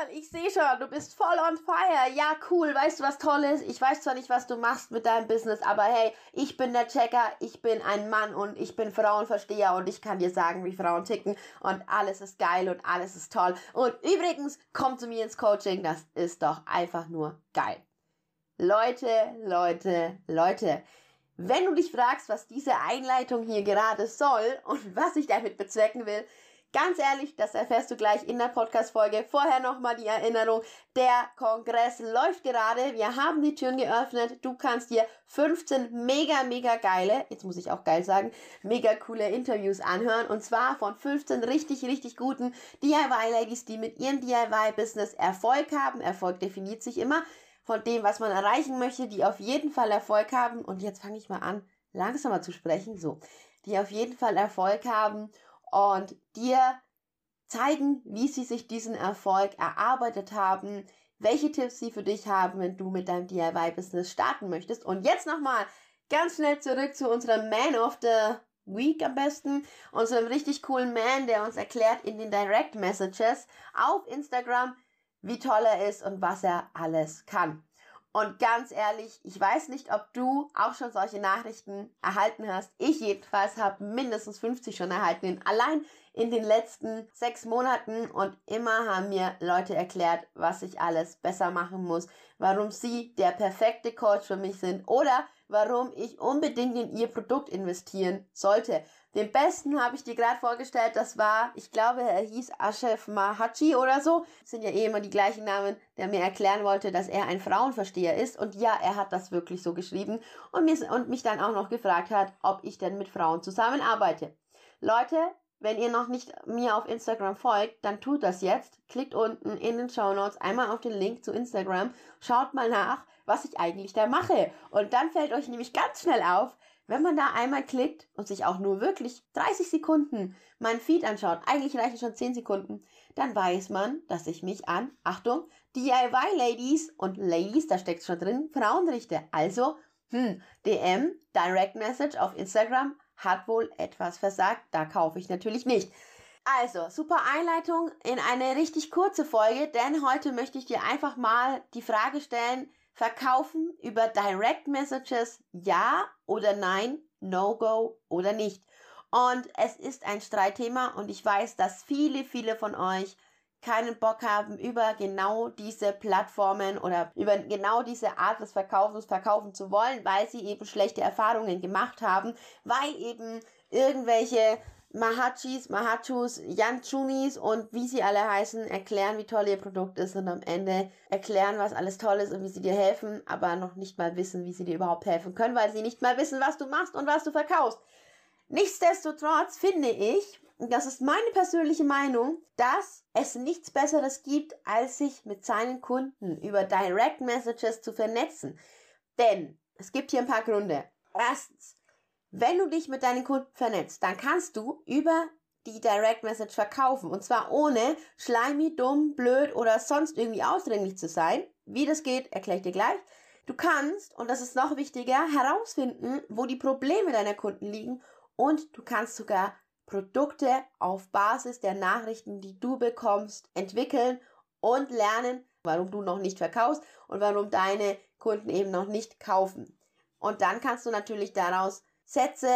Girl, ich sehe schon, du bist voll on fire. Ja, cool. Weißt du, was toll ist? Ich weiß zwar nicht, was du machst mit deinem Business, aber hey, ich bin der Checker, ich bin ein Mann und ich bin Frauenversteher und ich kann dir sagen, wie Frauen ticken und alles ist geil und alles ist toll. Und übrigens, komm zu mir ins Coaching, das ist doch einfach nur geil. Leute, Leute, Leute. Wenn du dich fragst, was diese Einleitung hier gerade soll und was ich damit bezwecken will, Ganz ehrlich, das erfährst du gleich in der Podcast-Folge. Vorher nochmal die Erinnerung. Der Kongress läuft gerade. Wir haben die Türen geöffnet. Du kannst dir 15 mega, mega geile, jetzt muss ich auch geil sagen, mega coole Interviews anhören. Und zwar von 15 richtig, richtig guten DIY-Ladies, die mit ihrem DIY-Business Erfolg haben. Erfolg definiert sich immer von dem, was man erreichen möchte, die auf jeden Fall Erfolg haben. Und jetzt fange ich mal an, langsamer zu sprechen. So. Die auf jeden Fall Erfolg haben und dir zeigen, wie sie sich diesen Erfolg erarbeitet haben, welche Tipps sie für dich haben, wenn du mit deinem DIY-Business starten möchtest. Und jetzt nochmal ganz schnell zurück zu unserem Man of the Week am besten, unserem richtig coolen Man, der uns erklärt in den Direct Messages auf Instagram, wie toll er ist und was er alles kann. Und ganz ehrlich, ich weiß nicht, ob du auch schon solche Nachrichten erhalten hast. Ich jedenfalls habe mindestens 50 schon erhalten. Allein in den letzten sechs Monaten und immer haben mir Leute erklärt, was ich alles besser machen muss, warum sie der perfekte Coach für mich sind oder warum ich unbedingt in ihr Produkt investieren sollte. Den besten habe ich dir gerade vorgestellt, das war, ich glaube, er hieß Ashef Mahachi oder so. Das sind ja eh immer die gleichen Namen, der mir erklären wollte, dass er ein Frauenversteher ist. Und ja, er hat das wirklich so geschrieben und, mir, und mich dann auch noch gefragt hat, ob ich denn mit Frauen zusammenarbeite. Leute, wenn ihr noch nicht mir auf Instagram folgt, dann tut das jetzt. Klickt unten in den Show Notes einmal auf den Link zu Instagram. Schaut mal nach, was ich eigentlich da mache. Und dann fällt euch nämlich ganz schnell auf, wenn man da einmal klickt und sich auch nur wirklich 30 Sekunden mein Feed anschaut, eigentlich reichen schon 10 Sekunden, dann weiß man, dass ich mich an, Achtung, DIY-Ladies und Ladies, da steckt schon drin, Frauen richte. Also, hm, DM, Direct Message auf Instagram hat wohl etwas versagt. Da kaufe ich natürlich nicht. Also, super Einleitung in eine richtig kurze Folge, denn heute möchte ich dir einfach mal die Frage stellen, Verkaufen über Direct Messages ja oder nein, No-Go oder nicht. Und es ist ein Streitthema und ich weiß, dass viele, viele von euch keinen Bock haben, über genau diese Plattformen oder über genau diese Art des Verkaufens verkaufen zu wollen, weil sie eben schlechte Erfahrungen gemacht haben, weil eben irgendwelche Mahachis, Mahachus, Yanchunis und wie sie alle heißen, erklären, wie toll ihr Produkt ist und am Ende erklären, was alles toll ist und wie sie dir helfen, aber noch nicht mal wissen, wie sie dir überhaupt helfen können, weil sie nicht mal wissen, was du machst und was du verkaufst. Nichtsdestotrotz finde ich, und das ist meine persönliche Meinung, dass es nichts Besseres gibt, als sich mit seinen Kunden über Direct Messages zu vernetzen. Denn es gibt hier ein paar Gründe. Erstens, wenn du dich mit deinen Kunden vernetzt, dann kannst du über die Direct Message verkaufen. Und zwar ohne schleimig, dumm, blöd oder sonst irgendwie ausdringlich zu sein. Wie das geht, erkläre ich dir gleich. Du kannst, und das ist noch wichtiger, herausfinden, wo die Probleme deiner Kunden liegen und du kannst sogar Produkte auf Basis der Nachrichten, die du bekommst, entwickeln und lernen, warum du noch nicht verkaufst und warum deine Kunden eben noch nicht kaufen. Und dann kannst du natürlich daraus Sätze,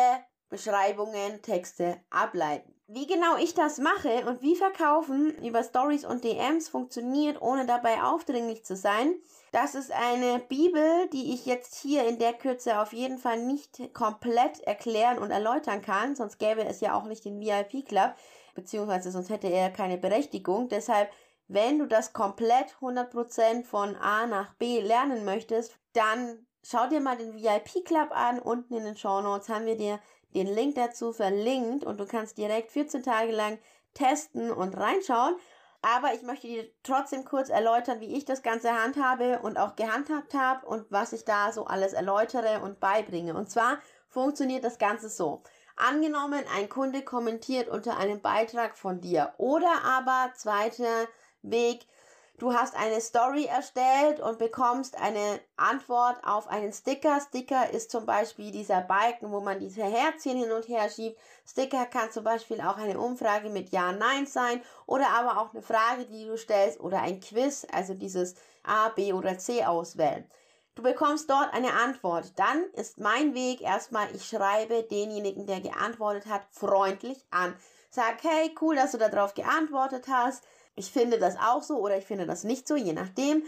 Beschreibungen, Texte ableiten. Wie genau ich das mache und wie Verkaufen über Stories und DMs funktioniert, ohne dabei aufdringlich zu sein, das ist eine Bibel, die ich jetzt hier in der Kürze auf jeden Fall nicht komplett erklären und erläutern kann, sonst gäbe es ja auch nicht den VIP Club, beziehungsweise sonst hätte er keine Berechtigung. Deshalb, wenn du das komplett 100% von A nach B lernen möchtest, dann schau dir mal den VIP Club an. Unten in den Show Notes haben wir dir den Link dazu verlinkt und du kannst direkt 14 Tage lang testen und reinschauen. Aber ich möchte dir trotzdem kurz erläutern, wie ich das Ganze handhabe und auch gehandhabt habe und was ich da so alles erläutere und beibringe. Und zwar funktioniert das Ganze so. Angenommen, ein Kunde kommentiert unter einem Beitrag von dir oder aber zweiter Weg, Du hast eine Story erstellt und bekommst eine Antwort auf einen Sticker. Sticker ist zum Beispiel dieser Balken, wo man diese Herzchen hin und her schiebt. Sticker kann zum Beispiel auch eine Umfrage mit Ja, Nein sein oder aber auch eine Frage, die du stellst oder ein Quiz, also dieses A, B oder C auswählen. Du bekommst dort eine Antwort. Dann ist mein Weg erstmal, ich schreibe denjenigen, der geantwortet hat, freundlich an. Sag, hey, cool, dass du darauf geantwortet hast ich finde das auch so oder ich finde das nicht so, je nachdem.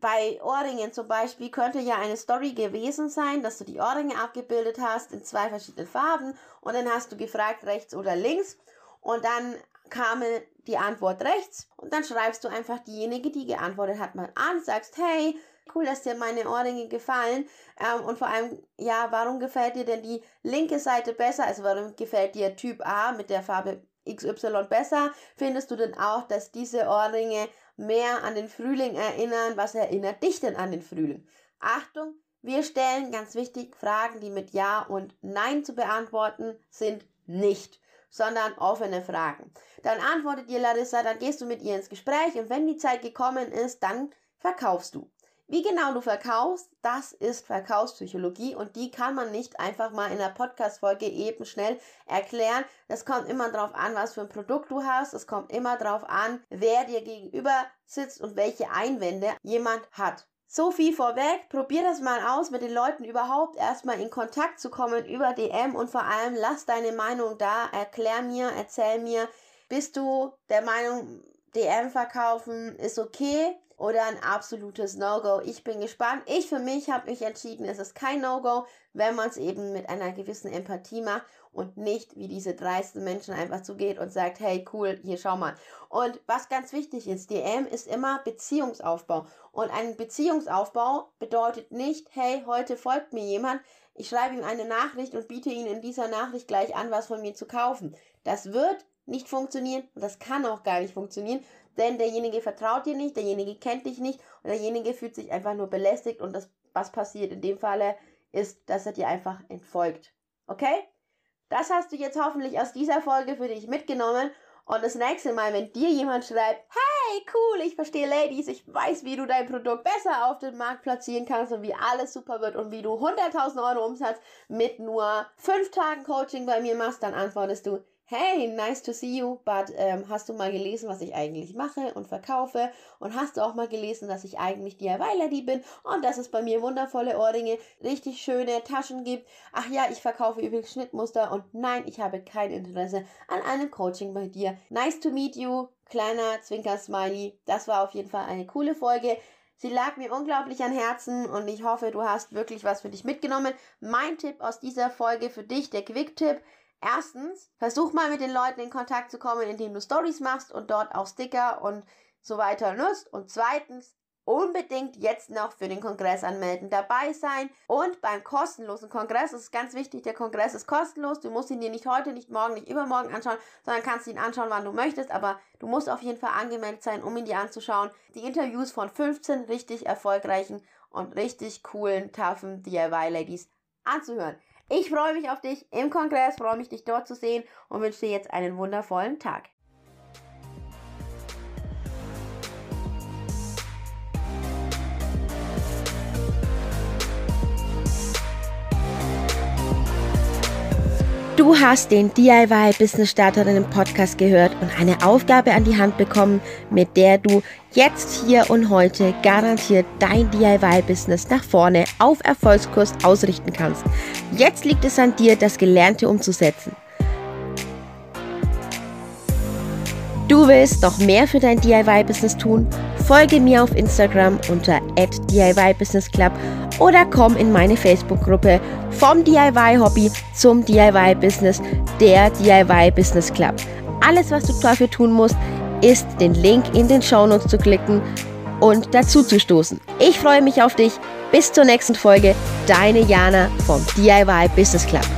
Bei Ohrringen zum Beispiel könnte ja eine Story gewesen sein, dass du die Ohrringe abgebildet hast in zwei verschiedenen Farben und dann hast du gefragt rechts oder links und dann kam die Antwort rechts und dann schreibst du einfach diejenige, die geantwortet hat, mal an, sagst, hey, cool, dass dir meine Ohrringe gefallen ähm, und vor allem, ja, warum gefällt dir denn die linke Seite besser, also warum gefällt dir Typ A mit der Farbe XY besser, findest du denn auch, dass diese Ohrringe mehr an den Frühling erinnern? Was erinnert dich denn an den Frühling? Achtung, wir stellen ganz wichtig Fragen, die mit Ja und Nein zu beantworten sind nicht, sondern offene Fragen. Dann antwortet dir Larissa, dann gehst du mit ihr ins Gespräch und wenn die Zeit gekommen ist, dann verkaufst du. Wie genau du verkaufst, das ist Verkaufspsychologie und die kann man nicht einfach mal in der Podcast-Folge eben schnell erklären. Das kommt immer darauf an, was für ein Produkt du hast. Es kommt immer darauf an, wer dir gegenüber sitzt und welche Einwände jemand hat. So viel vorweg, probier das mal aus, mit den Leuten überhaupt erstmal in Kontakt zu kommen über DM und vor allem lass deine Meinung da, erklär mir, erzähl mir, bist du der Meinung, DM verkaufen ist okay? Oder ein absolutes No-Go. Ich bin gespannt. Ich für mich habe mich entschieden, es ist kein No-Go, wenn man es eben mit einer gewissen Empathie macht und nicht wie diese dreisten Menschen einfach zugeht und sagt, hey cool, hier schau mal. Und was ganz wichtig ist, DM ist immer Beziehungsaufbau. Und ein Beziehungsaufbau bedeutet nicht, hey, heute folgt mir jemand, ich schreibe ihm eine Nachricht und biete ihm in dieser Nachricht gleich an, was von mir zu kaufen. Das wird nicht funktionieren und das kann auch gar nicht funktionieren, denn derjenige vertraut dir nicht, derjenige kennt dich nicht und derjenige fühlt sich einfach nur belästigt und das, was passiert in dem Falle, ist, dass er dir einfach entfolgt. Okay? Das hast du jetzt hoffentlich aus dieser Folge für dich mitgenommen. Und das nächste Mal, wenn dir jemand schreibt, hey, cool, ich verstehe Ladies, ich weiß, wie du dein Produkt besser auf den Markt platzieren kannst und wie alles super wird und wie du 100.000 Euro Umsatz mit nur 5 Tagen Coaching bei mir machst, dann antwortest du, hey, nice to see you, but ähm, hast du mal gelesen, was ich eigentlich mache und verkaufe? Und hast du auch mal gelesen, dass ich eigentlich DIY-Lady bin und dass es bei mir wundervolle Ohrringe, richtig schöne Taschen gibt? Ach ja, ich verkaufe übrigens Schnittmuster und nein, ich habe kein Interesse an einem Coaching bei dir. Nice to meet you, kleiner Zwinker-Smiley. Das war auf jeden Fall eine coole Folge. Sie lag mir unglaublich an Herzen und ich hoffe, du hast wirklich was für dich mitgenommen. Mein Tipp aus dieser Folge für dich, der Quick-Tipp, Erstens, versuch mal mit den Leuten in Kontakt zu kommen, indem du Stories machst und dort auch Sticker und so weiter nutzt. Und zweitens, unbedingt jetzt noch für den Kongress anmelden, dabei sein und beim kostenlosen Kongress, das ist ganz wichtig, der Kongress ist kostenlos, du musst ihn dir nicht heute, nicht morgen, nicht übermorgen anschauen, sondern kannst ihn anschauen, wann du möchtest, aber du musst auf jeden Fall angemeldet sein, um ihn dir anzuschauen. Die Interviews von 15 richtig erfolgreichen und richtig coolen, toughen DIY-Ladies anzuhören. Ich freue mich auf dich im Kongress, freue mich, dich dort zu sehen und wünsche dir jetzt einen wundervollen Tag. Du hast den DIY Business Starterinnen Podcast gehört und eine Aufgabe an die Hand bekommen, mit der du jetzt hier und heute garantiert dein DIY Business nach vorne auf Erfolgskurs ausrichten kannst. Jetzt liegt es an dir, das Gelernte umzusetzen. Du willst noch mehr für dein DIY-Business tun? Folge mir auf Instagram unter @DIY-Business-Club oder komm in meine Facebook-Gruppe vom DIY-Hobby zum DIY-Business, der DIY-Business Club. Alles, was du dafür tun musst, ist den Link in den Shownotes zu klicken und dazu zu stoßen. Ich freue mich auf dich. Bis zur nächsten Folge. Deine Jana vom DIY Business Club.